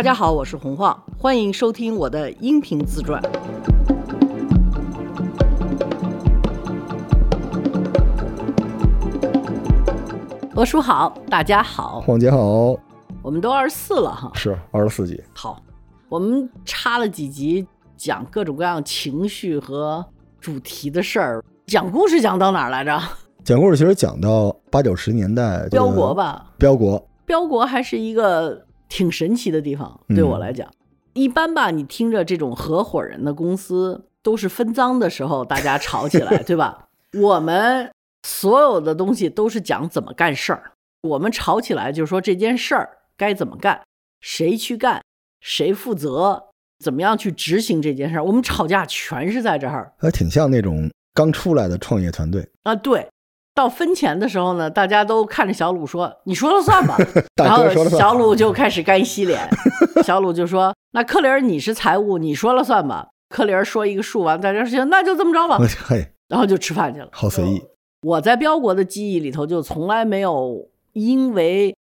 大家好，我是洪晃，欢迎收听我的音频自传。罗叔好，大家好，晃姐好，我们都二十四了哈。是二十四集。好，我们插了几集讲各种各样情绪和主题的事儿，讲故事讲到哪儿来着？讲故事其实讲到八九十年代，标国吧，标国，标国还是一个挺神奇的地方，对我来讲，一般吧，你听着这种合伙人的公司都是分赃的时候，大家吵起来，对吧？我们所有的东西都是讲怎么干事儿，我们吵起来就是说这件事儿该怎么干，谁去干，谁负责，怎么样去执行这件事儿，我们吵架全是在这儿，还挺像那种刚出来的创业团队啊，对。到分钱的时候呢，大家都看着小鲁说：“你说了算吧。”然后小鲁就开始干洗脸。小鲁就说：“那克林儿你是财务，你说了算吧。”克林儿说一个数完，大家说：“行，那就这么着吧。”然后就吃饭去了，好随意。我在标国的记忆里头，就从来没有因为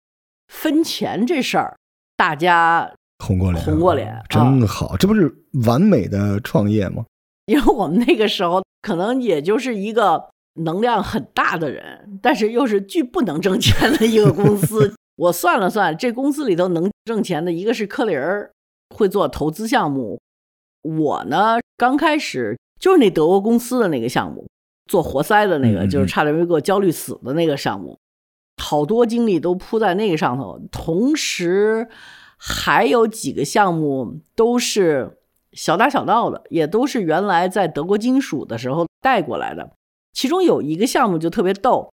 分钱这事儿大家红过脸，红过脸，真好。这不是完美的创业吗？因为我们那个时候可能也就是一个。能量很大的人，但是又是巨不能挣钱的一个公司。我算了算，这公司里头能挣钱的一个是科林儿，会做投资项目。我呢，刚开始就是那德国公司的那个项目，做活塞的那个，就是差点没给我焦虑死的那个项目，好多精力都扑在那个上头。同时还有几个项目都是小打小闹的，也都是原来在德国金属的时候带过来的。其中有一个项目就特别逗，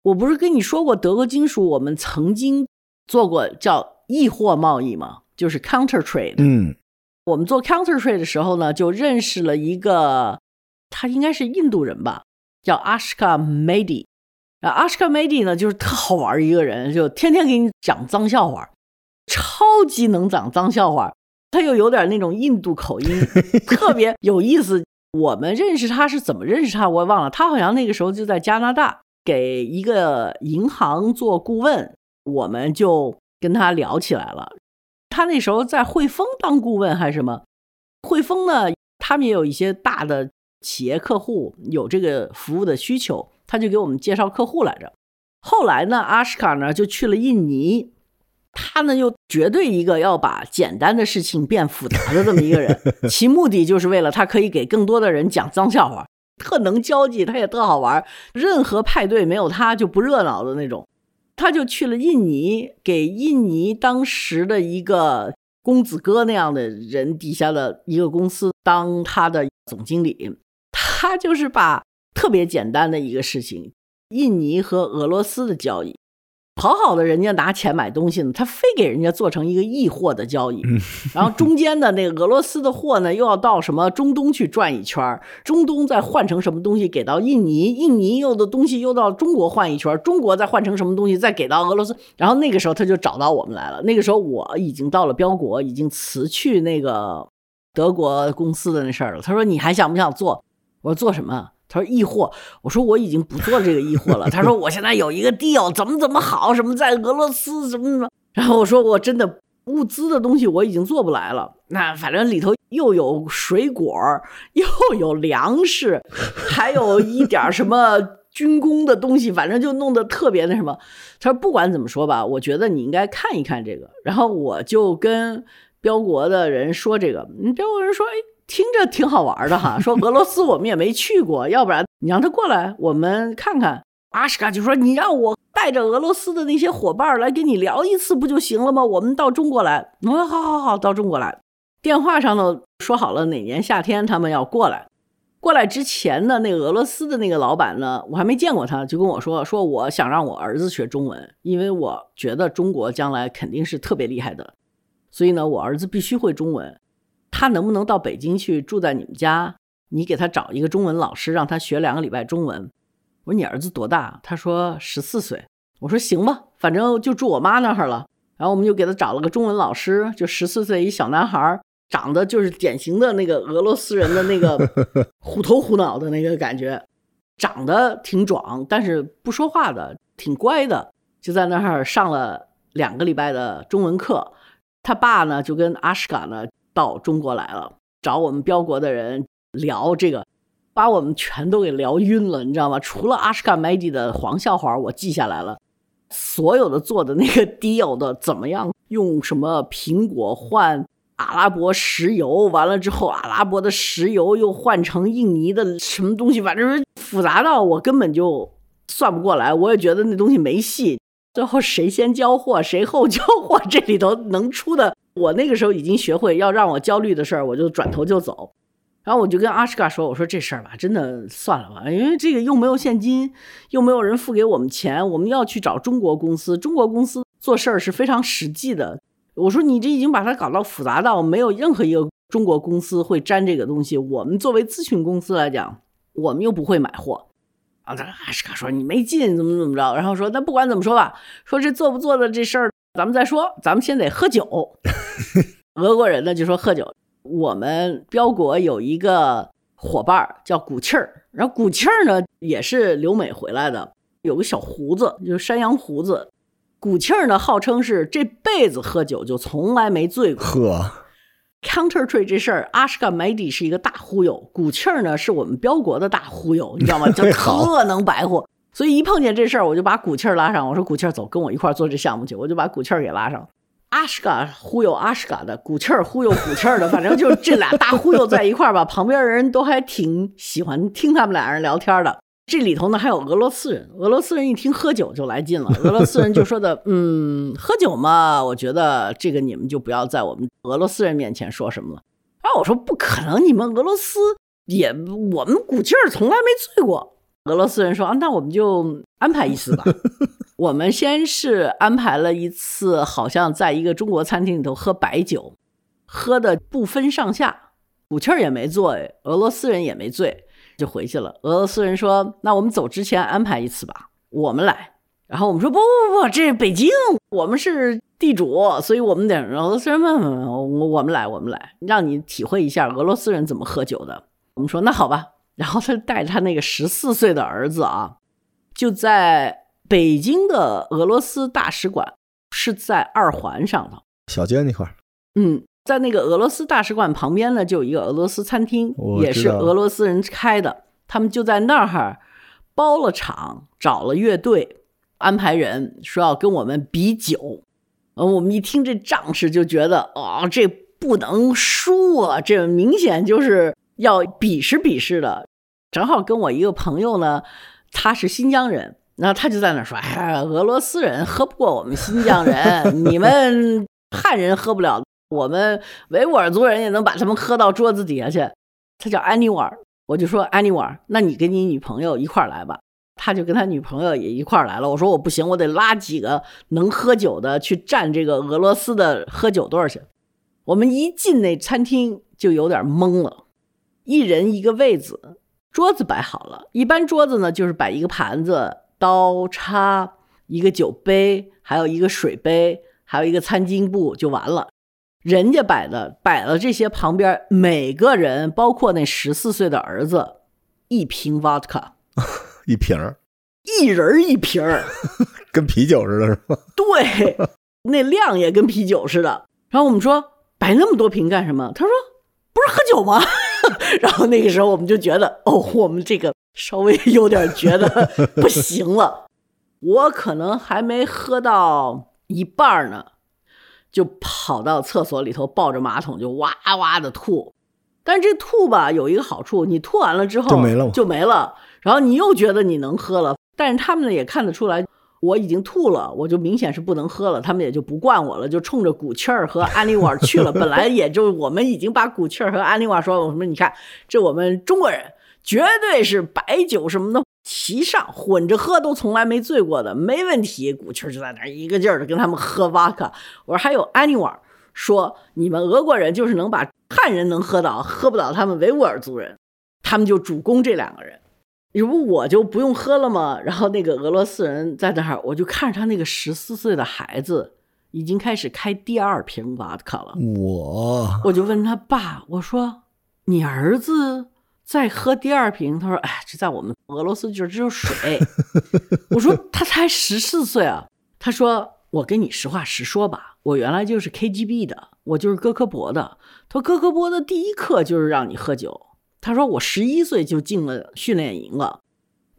我不是跟你说过德国金属，我们曾经做过叫易货贸易吗？就是 counter trade。嗯，我们做 counter trade 的时候呢，就认识了一个，他应该是印度人吧，叫 Ashka Mady。啊，Ashka Mady 呢，就是特好玩一个人，就天天给你讲脏笑话，超级能讲脏笑话，他又有点那种印度口音，特别有意思。我们认识他是怎么认识他？我也忘了。他好像那个时候就在加拿大给一个银行做顾问，我们就跟他聊起来了。他那时候在汇丰当顾问还是什么？汇丰呢，他们也有一些大的企业客户有这个服务的需求，他就给我们介绍客户来着。后来呢，阿什卡呢就去了印尼。他呢，又绝对一个要把简单的事情变复杂的这么一个人，其目的就是为了他可以给更多的人讲脏笑话，特能交际，他也特好玩，任何派对没有他就不热闹的那种。他就去了印尼，给印尼当时的一个公子哥那样的人底下的一个公司当他的总经理，他就是把特别简单的一个事情，印尼和俄罗斯的交易。好好的，人家拿钱买东西呢，他非给人家做成一个易货的交易，然后中间的那个俄罗斯的货呢，又要到什么中东去转一圈中东再换成什么东西给到印尼，印尼又的东西又到中国换一圈中国再换成什么东西再给到俄罗斯，然后那个时候他就找到我们来了。那个时候我已经到了标国，已经辞去那个德国公司的那事儿了。他说你还想不想做？我说做什么？他说易货，我说我已经不做这个易货了。他说我现在有一个 deal，怎么怎么好，什么在俄罗斯，什么什么。然后我说我真的物资的东西我已经做不来了。那反正里头又有水果，又有粮食，还有一点什么军工的东西，反正就弄得特别那什么。他说不管怎么说吧，我觉得你应该看一看这个。然后我就跟标国的人说这个，标国人说，哎。听着挺好玩的哈，说俄罗斯我们也没去过，要不然你让他过来，我们看看。阿什卡就说你让我带着俄罗斯的那些伙伴来跟你聊一次不就行了吗？我们到中国来，我说好好好，到中国来。电话上呢说好了哪年夏天他们要过来。过来之前呢，那个俄罗斯的那个老板呢，我还没见过他，就跟我说说我想让我儿子学中文，因为我觉得中国将来肯定是特别厉害的，所以呢，我儿子必须会中文。他能不能到北京去住在你们家？你给他找一个中文老师，让他学两个礼拜中文。我说你儿子多大？他说十四岁。我说行吧，反正就住我妈那儿了。然后我们就给他找了个中文老师，就十四岁一小男孩，长得就是典型的那个俄罗斯人的那个 虎头虎脑的那个感觉，长得挺壮，但是不说话的，挺乖的。就在那儿上了两个礼拜的中文课。他爸呢就跟阿什卡呢到中国来了，找我们标国的人聊这个，把我们全都给聊晕了，你知道吗？除了阿什卡麦迪的黄笑话，我记下来了，所有的做的那个 deal 的怎么样，用什么苹果换阿拉伯石油，完了之后阿拉伯的石油又换成印尼的什么东西，反正复杂到我根本就算不过来，我也觉得那东西没戏。最后谁先交货，谁后交货，这里头能出的，我那个时候已经学会要让我焦虑的事儿，我就转头就走。然后我就跟阿什卡说：“我说这事儿吧，真的算了吧，因为这个又没有现金，又没有人付给我们钱，我们要去找中国公司。中国公司做事儿是非常实际的。我说你这已经把它搞到复杂到没有任何一个中国公司会沾这个东西。我们作为咨询公司来讲，我们又不会买货。”啊，他阿什卡说你没劲，怎么怎么着？然后说那不管怎么说吧，说这做不做的这事儿，咱们再说，咱们先得喝酒。俄国人呢就说喝酒。我们标国有一个伙伴叫古气儿，然后古气儿呢也是留美回来的，有个小胡子，就是山羊胡子。古气儿呢号称是这辈子喝酒就从来没醉过。呵，counter trade 这事儿，阿什卡梅迪是一个大忽悠，古气儿呢是我们标国的大忽悠，你知道吗？就好特能白活。所以一碰见这事儿，我就把古气儿拉上。我说古气儿走，跟我一块儿做这项目去。我就把古气儿给拉上。阿什卡忽悠阿什卡的，古气儿忽悠古气儿的，反正就这俩大忽悠在一块儿吧。旁边人都还挺喜欢听他们俩人聊天的。这里头呢还有俄罗斯人，俄罗斯人一听喝酒就来劲了。俄罗斯人就说的，嗯，喝酒嘛，我觉得这个你们就不要在我们俄罗斯人面前说什么了。然后我说不可能，你们俄罗斯也我们古劲儿从来没醉过。俄罗斯人说啊，那我们就安排一次吧。我们先是安排了一次，好像在一个中国餐厅里头喝白酒，喝的不分上下，古气儿也没醉，俄罗斯人也没醉，就回去了。俄罗斯人说：“那我们走之前安排一次吧，我们来。”然后我们说：“不不不，这北京，我们是地主，所以我们得。”俄罗斯人问问我我们来，我们来，让你体会一下俄罗斯人怎么喝酒的。我们说：“那好吧。”然后他带着他那个十四岁的儿子啊，就在北京的俄罗斯大使馆，是在二环上头。小街那块儿，嗯，在那个俄罗斯大使馆旁边呢，就有一个俄罗斯餐厅，也是俄罗斯人开的。他们就在那儿包了场，找了乐队，安排人说要跟我们比酒。呃，我们一听这仗势，就觉得哦、这不能输啊，这明显就是要比试比试的。正好跟我一个朋友呢，他是新疆人，然后他就在那说：“哎呀，俄罗斯人喝不过我们新疆人，你们 汉人喝不了，我们维吾尔族人也能把他们喝到桌子底下去。”他叫安妮瓦尔，我就说安妮瓦尔，那你跟你女朋友一块儿来吧。他就跟他女朋友也一块儿来了。我说我不行，我得拉几个能喝酒的去占这个俄罗斯的喝酒队儿去。我们一进那餐厅就有点懵了，一人一个位子，桌子摆好了。一般桌子呢就是摆一个盘子、刀叉、一个酒杯，还有一个水杯，还有一个餐巾布就完了。人家摆的摆了这些旁边，每个人包括那十四岁的儿子，一瓶 vodka，一瓶儿，一人一瓶儿。跟啤酒似的，是吗？对，那量也跟啤酒似的。然后我们说摆那么多瓶干什么？他说不是喝酒吗？然后那个时候我们就觉得，哦，我们这个稍微有点觉得不行了。我可能还没喝到一半儿呢，就跑到厕所里头抱着马桶就哇哇的吐。但是这吐吧有一个好处，你吐完了之后就没了就没了。然后你又觉得你能喝了，但是他们呢也看得出来，我已经吐了，我就明显是不能喝了，他们也就不灌我了，就冲着古气儿和安利瓦去了。本来也就我们已经把古气儿和安利瓦说，我说你看，这我们中国人绝对是白酒什么的齐上，混着喝都从来没醉过的，没问题。古气儿就在那儿一个劲儿的跟他们喝哇卡。我说还有安利瓦说，你们俄国人就是能把汉人能喝倒，喝不倒他们维吾尔族人，他们就主攻这两个人。要不我就不用喝了吗？然后那个俄罗斯人在那儿，我就看着他那个十四岁的孩子已经开始开第二瓶瓦特卡了。我我就问他爸，我说你儿子在喝第二瓶？他说：“哎，这在我们俄罗斯就只有水。”我说他才十四岁啊。他说：“我跟你实话实说吧，我原来就是 KGB 的，我就是哥科博的。他说哥科博的第一课就是让你喝酒。他说我十一岁就进了训练营了。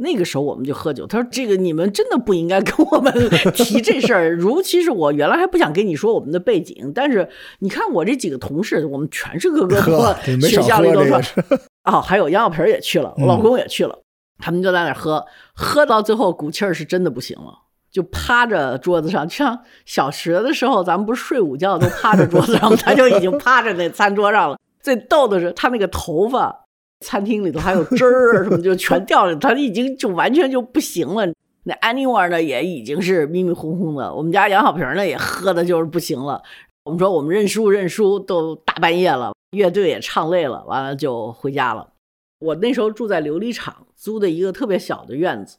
那个时候我们就喝酒。他说：“这个你们真的不应该跟我们 提这事儿。尤其是我原来还不想跟你说我们的背景，但是你看我这几个同事，我们全是各个 学校里都说啊，还有杨小平也去了，我老公也去了，他们就在那喝，喝到最后鼓气儿是真的不行了，就趴着桌子上，就像小学的时候咱们不是睡午觉都趴着桌子上，他就已经趴着那餐桌上了。最逗的是他那个头发。”餐厅里头还有汁儿什么，就全掉了。他已经就完全就不行了。那 anywhere 呢，也已经是迷迷糊糊的。我们家杨小平呢，也喝的就是不行了。我们说我们认输认输，都大半夜了，乐队也唱累了，完了就回家了。我那时候住在琉璃厂租的一个特别小的院子。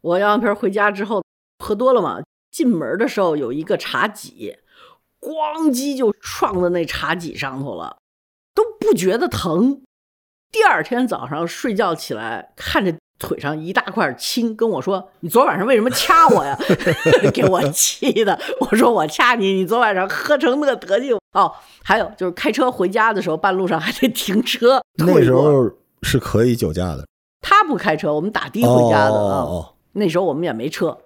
我杨小平回家之后喝多了嘛，进门的时候有一个茶几，咣叽就撞在那茶几上头了，都不觉得疼。第二天早上睡觉起来，看着腿上一大块青，跟我说：“你昨晚上为什么掐我呀？” 给我气的。我说：“我掐你，你昨晚上喝成那德行。”哦，还有就是开车回家的时候，半路上还得停车。那时候是可以酒驾的。他不开车，我们打的回家的啊。那时候我们也没车，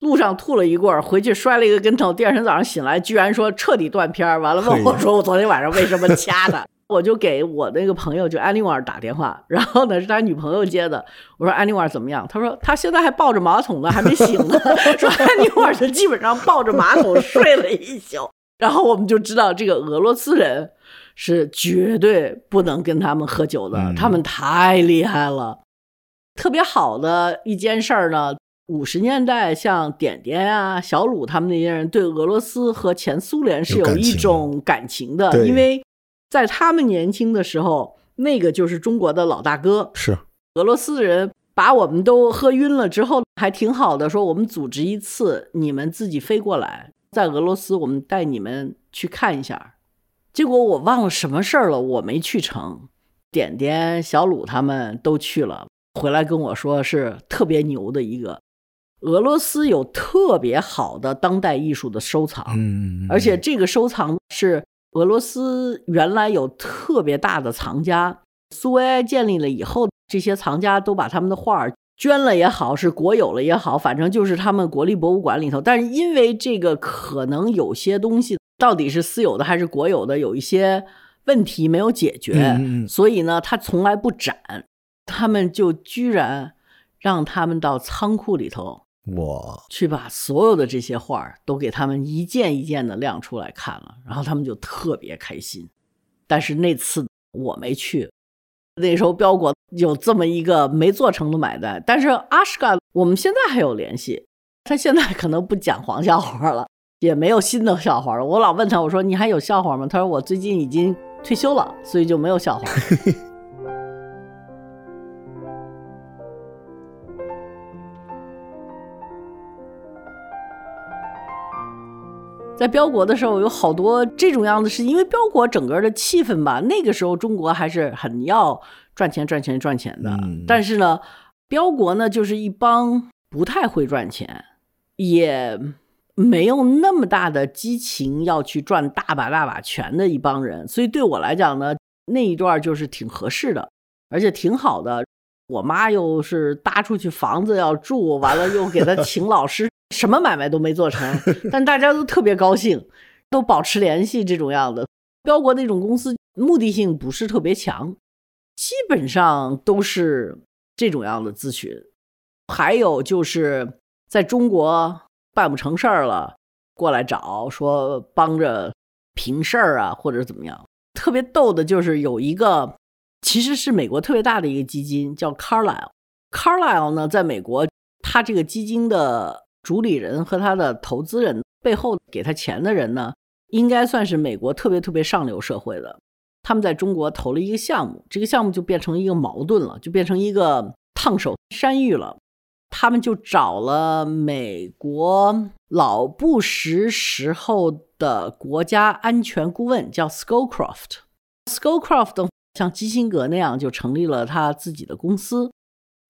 路上吐了一罐，回去摔了一个跟头。第二天早上醒来，居然说彻底断片完了问我说：“我昨天晚上为什么掐他？”我就给我那个朋友就安妮瓦打电话，然后呢是他女朋友接的。我说安妮瓦怎么样？他说他现在还抱着马桶呢，还没醒呢。说安妮瓦就基本上抱着马桶睡了一宿。然后我们就知道这个俄罗斯人是绝对不能跟他们喝酒的，他们太厉害了。特别好的一件事儿呢，五十年代像点点啊、小鲁他们那些人对俄罗斯和前苏联是有一种感情的，因为。在他们年轻的时候，那个就是中国的老大哥。是俄罗斯人把我们都喝晕了之后，还挺好的，说我们组织一次，你们自己飞过来，在俄罗斯我们带你们去看一下。结果我忘了什么事儿了，我没去成。点点、小鲁他们都去了，回来跟我说是特别牛的一个。俄罗斯有特别好的当代艺术的收藏，嗯，而且这个收藏是。俄罗斯原来有特别大的藏家，苏维埃建立了以后，这些藏家都把他们的画捐了也好，是国有了也好，反正就是他们国立博物馆里头。但是因为这个可能有些东西到底是私有的还是国有的，有一些问题没有解决，所以呢，他从来不展，他们就居然让他们到仓库里头。我去把所有的这些画儿都给他们一件一件的亮出来看了，然后他们就特别开心。但是那次我没去，那时候标国有这么一个没做成的买卖。但是阿什卡我们现在还有联系，他现在可能不讲黄笑话了，也没有新的笑话了。我老问他，我说你还有笑话吗？他说我最近已经退休了，所以就没有笑话。在标国的时候，有好多这种样的事情。因为标国整个的气氛吧，那个时候中国还是很要赚钱、赚钱、赚钱的。但是呢，标国呢就是一帮不太会赚钱，也没有那么大的激情要去赚大把大把钱的一帮人。所以对我来讲呢，那一段就是挺合适的，而且挺好的。我妈又是搭出去房子要住，完了又给她请老师。什么买卖都没做成，但大家都特别高兴，都保持联系。这种样的标国那种公司，目的性不是特别强，基本上都是这种样的咨询。还有就是在中国办不成事儿了，过来找说帮着平事儿啊，或者怎么样。特别逗的就是有一个，其实是美国特别大的一个基金，叫 Carlyle。Carlyle 呢，在美国，它这个基金的。主理人和他的投资人背后给他钱的人呢，应该算是美国特别特别上流社会的。他们在中国投了一个项目，这个项目就变成一个矛盾了，就变成一个烫手山芋了。他们就找了美国老布什时候的国家安全顾问，叫 Scowcroft。Scowcroft 像基辛格那样，就成立了他自己的公司。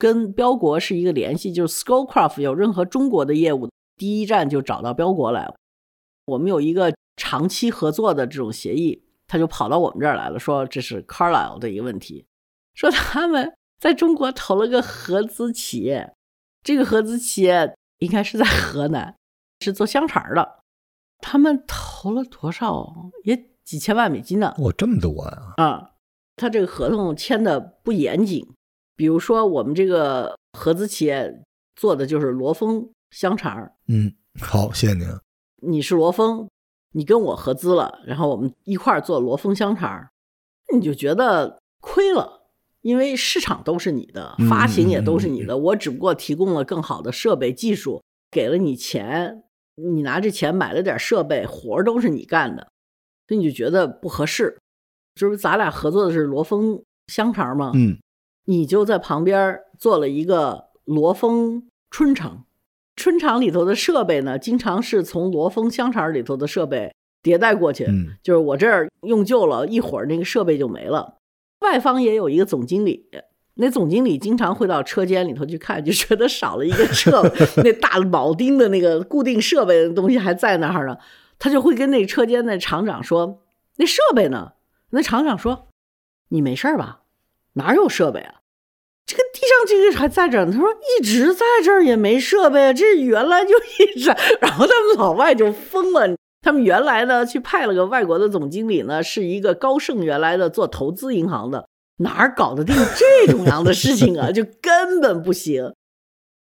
跟标国是一个联系，就是 Scowcroft 有任何中国的业务，第一站就找到标国来了。我们有一个长期合作的这种协议，他就跑到我们这儿来了，说这是 Carlyle 的一个问题，说他们在中国投了个合资企业，这个合资企业应该是在河南，是做香肠的，他们投了多少？也几千万美金呢。哇，这么多啊！啊，他这个合同签的不严谨，比如说我们这个合资企业做的就是罗峰香肠，嗯，好，谢谢您。你是罗峰，你跟我合资了，然后我们一块儿做罗峰香肠，你就觉得亏了，因为市场都是你的，发行也都是你的，我只不过提供了更好的设备技术，给了你钱，你拿这钱买了点设备，活儿都是你干的，所以你就觉得不合适。这不咱俩合作的是罗峰香肠吗？嗯，你就在旁边做了一个罗峰春肠。春厂里头的设备呢，经常是从罗峰香肠里头的设备迭代过去，嗯就是我这儿用旧了，一会儿那个设备就没了。外方也有一个总经理，那总经理经常会到车间里头去看，就觉得少了一个车，那大铆钉的那个固定设备的东西还在那儿呢，他就会跟那车间的厂长说：“那设备呢？”那厂长说：“你没事儿吧？哪有设备啊？这个地上这个还在这儿呢。”他说：“一直在这儿也没设备啊，这原来就一直。”然后他们老外就疯了。他们原来呢去派了个外国的总经理呢，是一个高盛原来的做投资银行的，哪儿搞得定这种样的事情啊？就根本不行。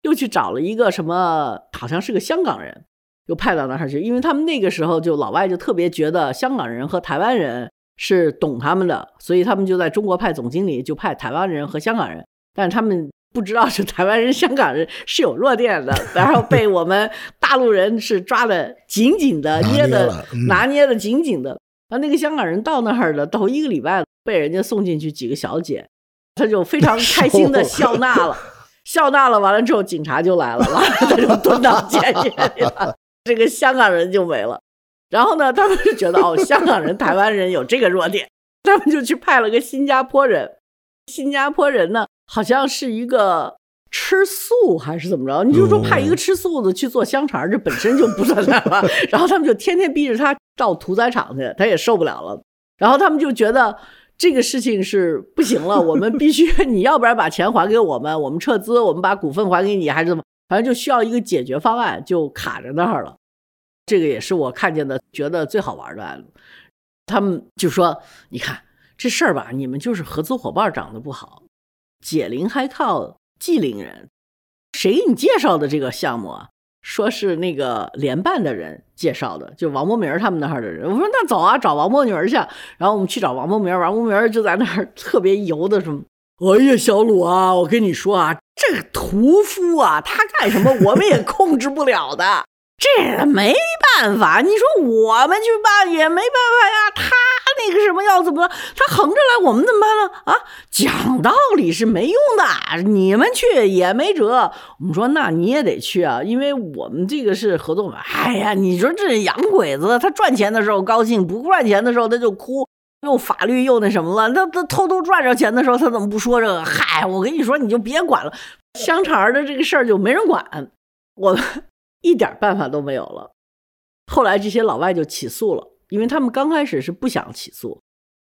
又去找了一个什么，好像是个香港人，又派到那儿去，因为他们那个时候就老外就特别觉得香港人和台湾人是懂他们的，所以他们就在中国派总经理，就派台湾人和香港人，但是他们不知道是台湾人、香港人是有弱点的，然后被我们大陆人是抓的紧紧的，捏捏的拿捏的紧紧的。然后那个香港人到那儿了，头一个礼拜被人家送进去几个小姐，他就非常 开心的笑纳了，笑纳了。完了之后，警察就来了，完了他就蹲到监狱里了，这个香港人就没了。然后呢，他们就觉得哦，香港人、台湾人有这个弱点，他们就去派了个新加坡人。新加坡人呢，好像是一个吃素还是怎么着？你就说派一个吃素的去做香肠，这本身就不算什么。然后他们就天天逼着他到屠宰场去，他也受不了了。然后他们就觉得这个事情是不行了，我们必须，你要不然把钱还给我们，我们撤资，我们把股份还给你，还是怎么？反正就需要一个解决方案，就卡在那儿了。这个也是我看见的，觉得最好玩的案例。他们就说：“你看这事儿吧，你们就是合作伙伴长得不好，解铃还靠系铃人。谁给你介绍的这个项目啊？说是那个联办的人介绍的，就王博明他们那儿的人。我说那走啊，找王博明去。然后我们去找王博明，王博明就在那儿特别油的什么。哎呀，小鲁啊，我跟你说啊，这个屠夫啊，他干什么我们也控制不了的。这没办法，你说我们去办也没办法呀。他那个什么要怎么，他横着来，我们怎么办呢？啊，讲道理是没用的，你们去也没辙。我们说那你也得去啊，因为我们这个是合作嘛。哎呀，你说这洋鬼子，他赚钱的时候高兴，不赚钱的时候他就哭。又法律又那什么了，他他偷偷赚着钱的时候，他怎么不说这个？嗨，我跟你说，你就别管了，香肠的这个事儿就没人管，我一点办法都没有了。后来这些老外就起诉了，因为他们刚开始是不想起诉，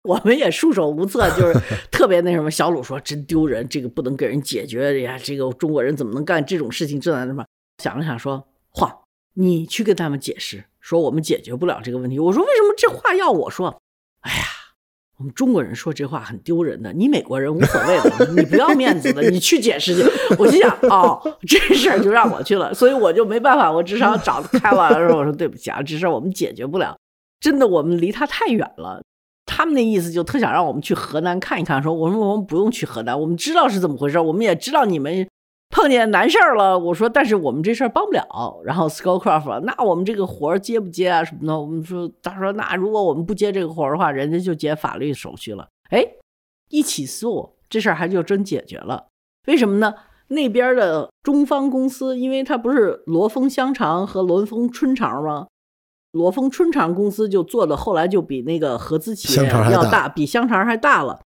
我们也束手无策，就是 特别那什么。小鲁说：“真丢人，这个不能给人解决呀，这个中国人怎么能干这种事情？这那什么？”想了想说：“晃，你去跟他们解释，说我们解决不了这个问题。”我说：“为什么这话要我说？”哎呀。我们中国人说这话很丢人的，你美国人无所谓的，你不要面子的，你去解释去。我心想，哦，这事儿就让我去了，所以我就没办法，我至少找开完了之后，我说对不起啊，这事儿我们解决不了，真的，我们离他太远了。他们那意思就特想让我们去河南看一看，说我们我们不用去河南，我们知道是怎么回事，我们也知道你们。碰见难事儿了，我说，但是我们这事儿帮不了。然后 Scowcroft，那我们这个活儿接不接啊？什么的？我们说，他说，那如果我们不接这个活儿的话，人家就接法律手续了。哎，一起诉，这事儿还就真解决了。为什么呢？那边的中方公司，因为它不是罗峰香肠和罗峰春肠吗？罗峰春肠公司就做的，后来就比那个合资企业要大，比香肠还大了。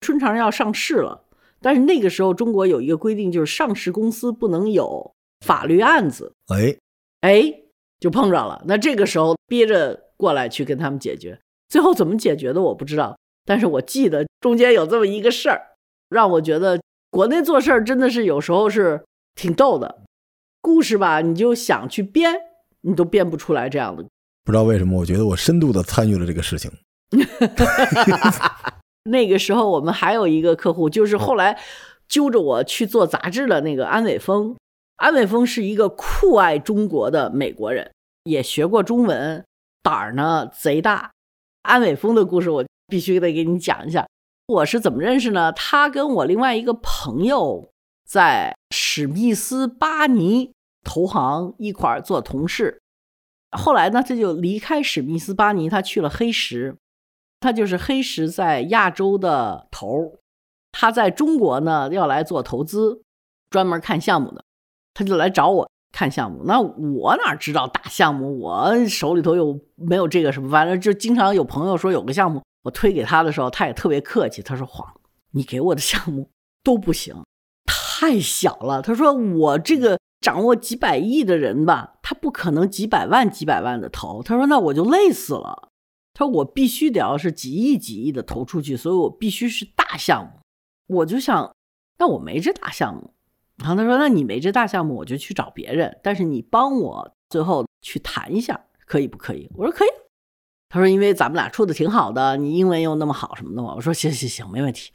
春肠要上市了。但是那个时候，中国有一个规定，就是上市公司不能有法律案子。哎哎，就碰着了。那这个时候憋着过来去跟他们解决。最后怎么解决的我不知道，但是我记得中间有这么一个事儿，让我觉得国内做事儿真的是有时候是挺逗的。故事吧，你就想去编，你都编不出来这样的。不知道为什么，我觉得我深度的参与了这个事情。那个时候我们还有一个客户，就是后来揪着我去做杂志的那个安伟峰。安伟峰是一个酷爱中国的美国人，也学过中文，胆儿呢贼大。安伟峰的故事我必须得给你讲一下。我是怎么认识呢？他跟我另外一个朋友在史密斯巴尼投行一块儿做同事，后来呢，他就离开史密斯巴尼，他去了黑石。他就是黑石在亚洲的头他在中国呢要来做投资，专门看项目的，他就来找我看项目。那我哪知道大项目？我手里头又没有这个什么，反正就经常有朋友说有个项目，我推给他的时候，他也特别客气，他说：“黄，你给我的项目都不行，太小了。”他说：“我这个掌握几百亿的人吧，他不可能几百万几百万的投。”他说：“那我就累死了。”他说：“我必须得要是几亿几亿的投出去，所以我必须是大项目。”我就想，那我没这大项目。然后他说：“那你没这大项目，我就去找别人。但是你帮我最后去谈一下，可以不可以？”我说：“可以。”他说：“因为咱们俩处的挺好的，你英文又那么好什么的嘛。”我说：“行行行，没问题。”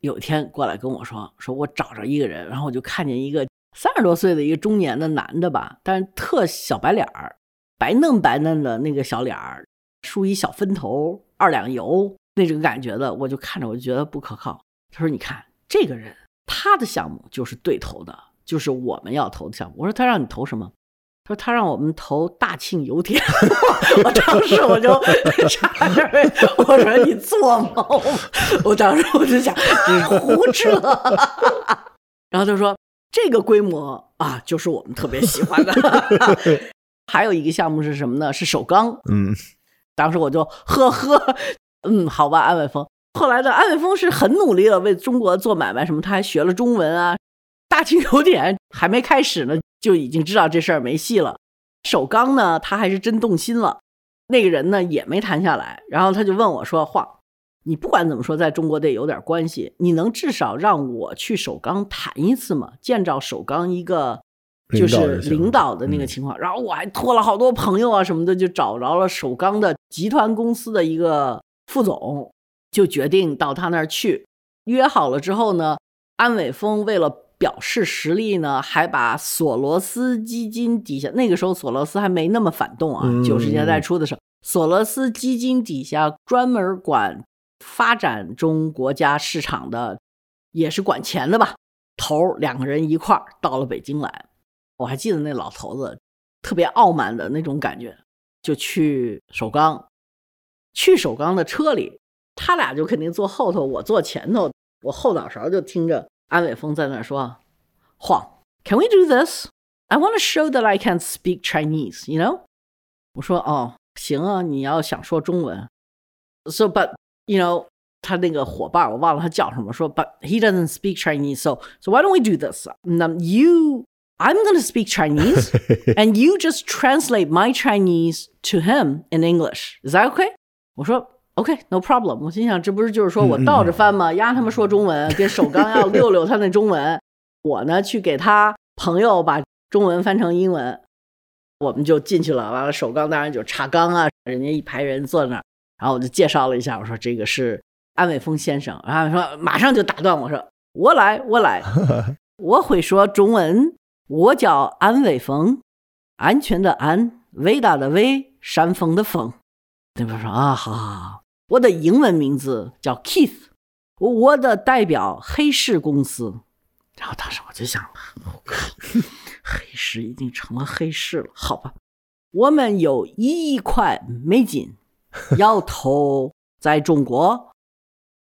有一天过来跟我说：“说我找着一个人，然后我就看见一个三十多岁的一个中年的男的吧，但是特小白脸儿，白嫩白嫩的那个小脸儿。”梳一小分头，二两油那种感觉的，我就看着我就觉得不可靠。他说：“你看这个人，他的项目就是对头的，就是我们要投的项目。”我说：“他让你投什么？”他说：“他让我们投大庆油田。” 我当时我就差点，我说：“你做梦！”我当时我就想你胡扯。然后他说：“这个规模啊，就是我们特别喜欢的。” 还有一个项目是什么呢？是首钢。嗯。当时我就呵呵，嗯，好吧，安伟峰。后来的安伟峰是很努力了，为中国做买卖，什么他还学了中文啊。大庆油田还没开始呢，就已经知道这事儿没戏了。首钢呢，他还是真动心了。那个人呢，也没谈下来。然后他就问我说：“话，你不管怎么说，在中国得有点关系，你能至少让我去首钢谈一次吗？见着首钢一个。”就是领导的那个情况，然后我还托了好多朋友啊什么的，就找着了首钢的集团公司的一个副总，就决定到他那儿去。约好了之后呢，安伟峰为了表示实力呢，还把索罗斯基金底下那个时候索罗斯还没那么反动啊，九十年代初的时候，索罗斯基金底下专门管发展中国家市场的，也是管钱的吧，头两个人一块儿到了北京来。我还记得那老头子特别傲慢的那种感觉，就去首钢，去首钢的车里，他俩就肯定坐后头，我坐前头，我后脑勺就听着安伟峰在那说：“晃，Can we do this? I want to show that I can speak Chinese, you know？” 我说：“哦，行啊，你要想说中文。”So, but you know，他那个伙伴我忘了他叫什么，说：“But he doesn't speak Chinese, so so why don't we do this? Now you。” I'm going to speak Chinese, and you just translate my Chinese to him in English. Is that okay? 我说 OK, no problem. 我心想，这不是就是说我倒着翻吗？丫他们说中文，跟首钢要溜溜他那中文，我呢去给他朋友把中文翻成英文，我们就进去了。完了，首钢当然就查岗啊，人家一排人坐那儿，然后我就介绍了一下，我说这个是安伟峰先生，然后说马上就打断我说我来，我来，我会说中文。我叫安伟峰，安全的安，伟大的伟，山峰的峰。对方说啊，好好好，我的英文名字叫 Keith，我的代表黑市公司。然后当时我就想，我靠，黑市已经成了黑市了，好吧？我们有一亿块美金要投在中国，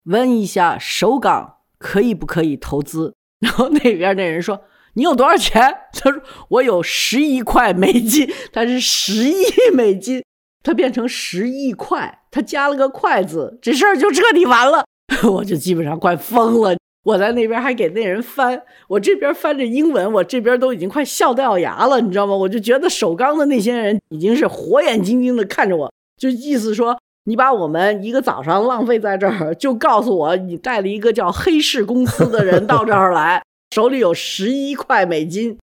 问一下首钢可以不可以投资？然后那边那人说。你有多少钱？他说我有十一块美金，他是十亿美金，他变成十亿块，他加了个块字，这事儿就彻底完了。我就基本上快疯了。我在那边还给那人翻，我这边翻着英文，我这边都已经快笑掉牙了，你知道吗？我就觉得首钢的那些人已经是火眼金睛的看着我，就意思说你把我们一个早上浪费在这儿，就告诉我你带了一个叫黑市公司的人到这儿来，手里有十一块美金，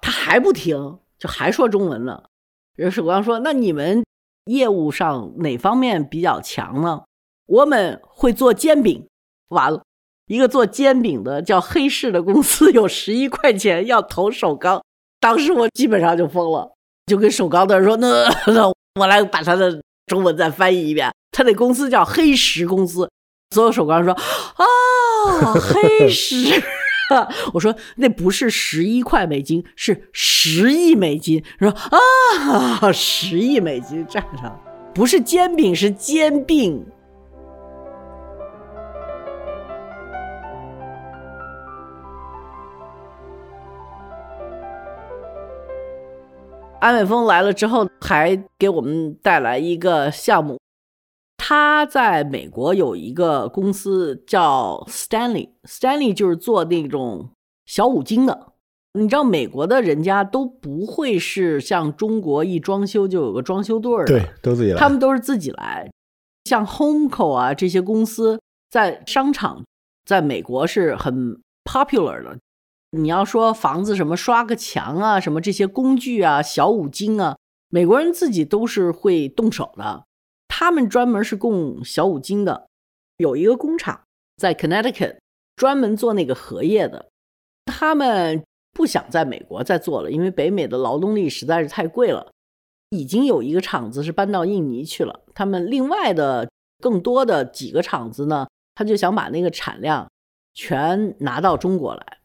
他还不停，就还说中文呢。人守刚说：“那你们业务上哪方面比较强呢？”我们会做煎饼。完了，一个做煎饼的叫黑市的公司有十一块钱要投首钢，当时我基本上就疯了，就跟首钢的人说：“那那我来把他的中文再翻译一遍。他那公司叫黑石公司。”所有首钢说：“ 啊，黑石。” 我说那不是十一块美金，是十亿美金。说啊，十亿美金站上，不是煎饼，是煎饼。安伟峰来了之后，还给我们带来一个项目。他在美国有一个公司叫 Stanley，Stanley 就是做那种小五金的。你知道美国的人家都不会是像中国一装修就有个装修队儿，对，都自己来。他们都是自己来。像 Homeco 啊这些公司在商场，在美国是很 popular 的。你要说房子什么刷个墙啊，什么这些工具啊，小五金啊，美国人自己都是会动手的。他们专门是供小五金的，有一个工厂在 Connecticut，专门做那个荷叶的。他们不想在美国再做了，因为北美的劳动力实在是太贵了。已经有一个厂子是搬到印尼去了。他们另外的更多的几个厂子呢，他就想把那个产量全拿到中国来，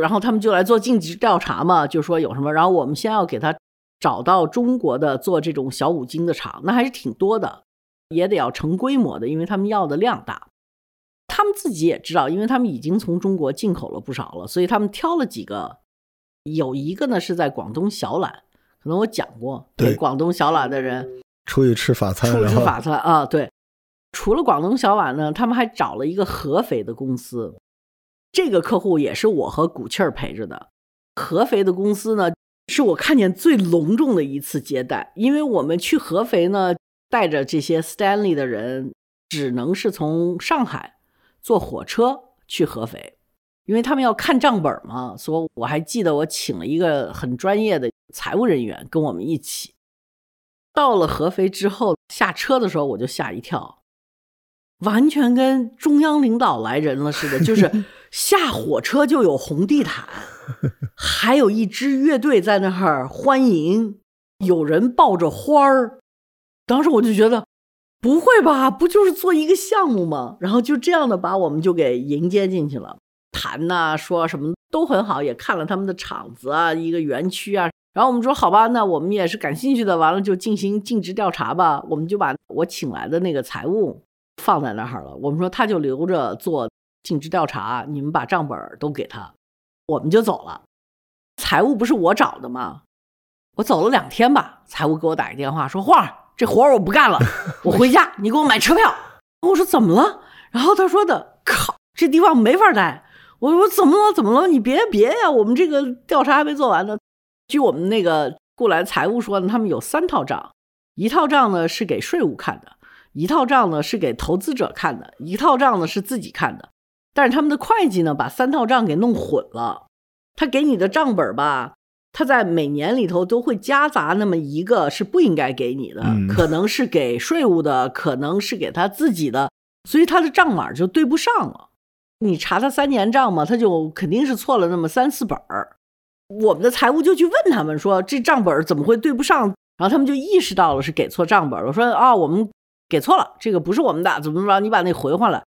然后他们就来做尽职调查嘛，就说有什么，然后我们先要给他找到中国的做这种小五金的厂，那还是挺多的。也得要成规模的，因为他们要的量大。他们自己也知道，因为他们已经从中国进口了不少了，所以他们挑了几个。有一个呢是在广东小榄，可能我讲过，对广东小榄的人出去吃法餐，出去吃法餐啊，对。除了广东小榄呢，他们还找了一个合肥的公司。这个客户也是我和古气儿陪着的。合肥的公司呢，是我看见最隆重的一次接待，因为我们去合肥呢。带着这些 Stanley 的人，只能是从上海坐火车去合肥，因为他们要看账本嘛。所以我还记得我请了一个很专业的财务人员跟我们一起。到了合肥之后，下车的时候我就吓一跳，完全跟中央领导来人了似的，就 是下火车就有红地毯，还有一支乐队在那儿欢迎，有人抱着花儿。当时我就觉得，不会吧？不就是做一个项目吗？然后就这样的把我们就给迎接进去了，谈呐，说什么都很好，也看了他们的厂子啊，一个园区啊。然后我们说好吧，那我们也是感兴趣的，完了就进行尽职调查吧。我们就把我请来的那个财务放在那儿了。我们说他就留着做尽职调查，你们把账本都给他，我们就走了。财务不是我找的吗？我走了两天吧，财务给我打一电话说话。这活儿我不干了，我回家，你给我买车票。我说怎么了？然后他说的，靠，这地方没法待。我说怎么了？怎么了？你别别呀，我们这个调查还没做完呢。据我们那个雇来财务说呢，他们有三套账，一套账呢是给税务看的，一套账呢是给投资者看的，一套账呢是自己看的。但是他们的会计呢把三套账给弄混了，他给你的账本吧。他在每年里头都会夹杂那么一个是不应该给你的，可能是给税务的，可能是给他自己的，所以他的账码就对不上了。你查他三年账嘛，他就肯定是错了那么三四本儿。我们的财务就去问他们说这账本怎么会对不上？然后他们就意识到了是给错账本了，说啊我们给错了，这个不是我们的，怎么着？你把那回回来。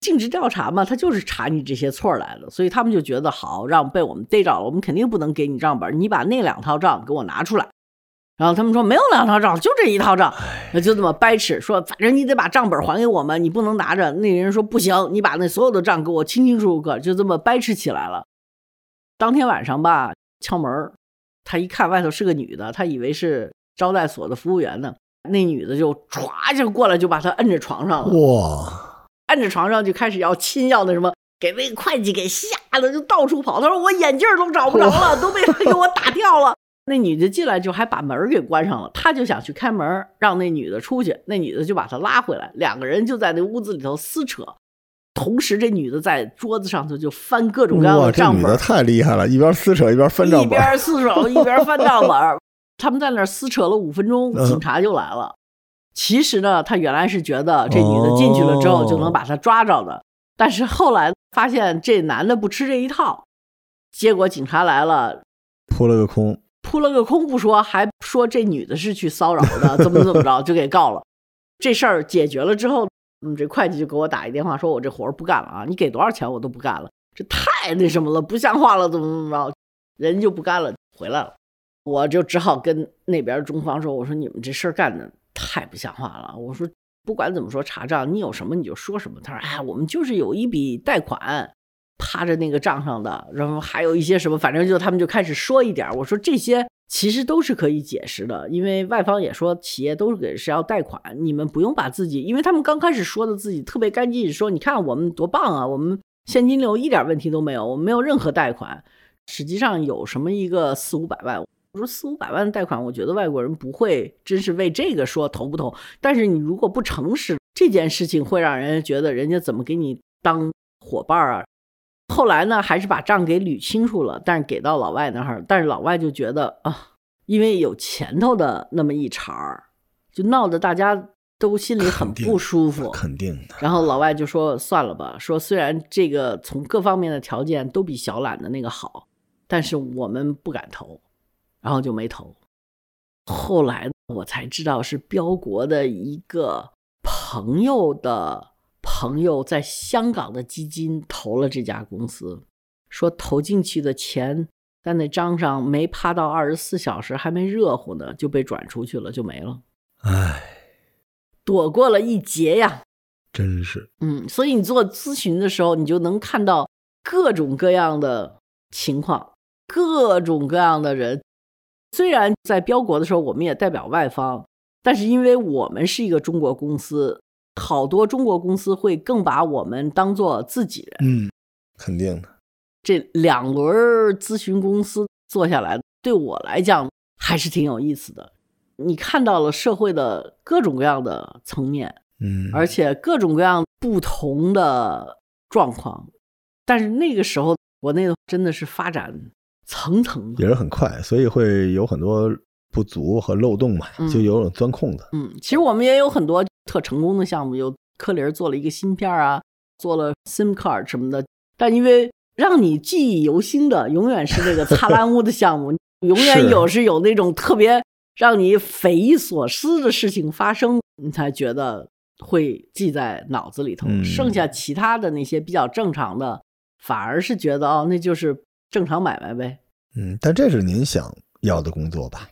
尽职调查嘛，他就是查你这些错来的，所以他们就觉得好，让被我们逮着了，我们肯定不能给你账本，你把那两套账给我拿出来。然后他们说没有两套账，就这一套账，那就这么掰扯，说反正你得把账本还给我们，你不能拿着。那人说不行，你把那所有的账给我清清楚楚个，就这么掰扯起来了。当天晚上吧，敲门，他一看外头是个女的，他以为是招待所的服务员呢，那女的就歘就过来，就把他摁在床上了。哇！按着床上就开始要亲，要那什么，给那个会计给吓得就到处跑。他说我眼镜都找不着了，都被他给我打掉了。那女的进来就还把门给关上了，他就想去开门让那女的出去，那女的就把他拉回来，两个人就在那屋子里头撕扯。同时，这女的在桌子上头就翻各种各样的账本女的，太厉害了，一边撕扯一边翻账本一本。边撕扯一边翻账本儿。他们在那儿撕扯了五分钟，嗯警察就来了。其实呢，他原来是觉得这女的进去了之后哦就能把他抓着的，但是后来发现这男的不吃这一套，结果警察来了，扑了个空，扑了个空不说，还说这女的是去骚扰的，怎么怎么着，就给告了。这事儿解决了之后，嗯，这会计就给我打一电话，说我这活儿不干了啊，你给多少钱我都不干了，这太那什么了，不像话了，怎么怎么着，人就不干了，回来了。我就只好跟那边中方说，我说你们这事儿干的太不像话了，我说不管怎么说查账，你有什么你就说什么。他说，哎，我们就是有一笔贷款。趴着那个账上的，然后还有一些什么，反正就他们就开始说一点。我说这些其实都是可以解释的，因为外方也说企业都是给是要贷款，你们不用把自己，因为他们刚开始说的自己特别干净，说你看我们多棒啊，我们现金流一点问题都没有，我们没有任何贷款。实际上有什么一个四五百万，我说四五百万的贷款，我觉得外国人不会真是为这个说投不投。但是你如果不诚实，这件事情会让人家觉得人家怎么给你当伙伴儿啊？后来呢，还是把账给捋清楚了，但是给到老外那儿，但是老外就觉得啊，因为有前头的那么一茬儿，就闹得大家都心里很不舒服。肯定的。然后老外就说算了吧，说虽然这个从各方面的条件都比小懒的那个好，但是我们不敢投，然后就没投。后来我才知道是标国的一个朋友的朋友在香港的基金投了这家公司，说投进去的钱在那章上没趴到二十四小时，还没热乎呢，就被转出去了，就没了，唉，躲过了一劫呀。真是嗯，所以你做咨询的时候，你就能看到各种各样的情况，各种各样的人。虽然在标国的时候，我们也代表外方，但是因为我们是一个中国公司，好多中国公司会更把我们当做自己人。嗯，肯定的。这两轮儿咨询公司做下来，对我来讲还是挺有意思的。你看到了社会的各种各样的层面，嗯，而且各种各样不同的状况。但是那个时候，国内真的是发展层层的。也是很快，所以会有很多不足和漏洞嘛，嗯就有种钻空子。嗯，其实我们也有很多特成功的项目，有科林做了一个芯片啊，做了 SIM card 什么的。但因为让你记忆犹新的，永远是这个擦蓝屋的项目，永远有是有那种特别让你匪夷所思的事情发生，你才觉得会记在脑子里头。嗯剩下其他的那些比较正常的，反而是觉得哦，那就是正常买卖呗。嗯，但这是您想要的工作吧？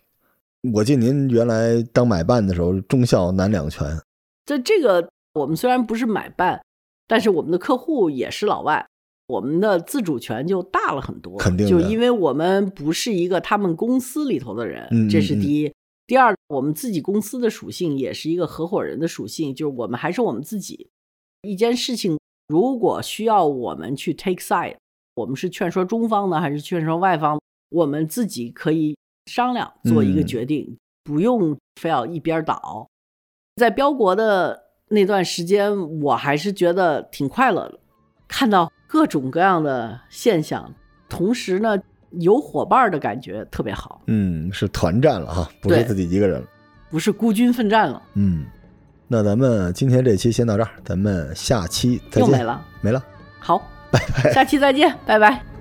我记得您原来当买办的时候，忠孝难两全。这这个我们虽然不是买办，但是我们的客户也是老外，我们的自主权就大了很多。肯定就因为我们不是一个他们公司里头的人，嗯这是第一。第二，我们自己公司的属性也是一个合伙人的属性，就是我们还是我们自己。一件事情如果需要我们去 take side，我们是劝说中方呢，还是劝说外方？我们自己可以商量做一个嗯决定，不用非要一边倒。在标国的那段时间，我还是觉得挺快乐的，看到各种各样的现象，同时呢，有伙伴的感觉特别好，嗯，是团战了哈，不是自己一个人了。不是孤军奋战了，嗯，那咱们今天这期先到这儿，咱们下期再见。又没了。没了。好，下期再见，拜拜。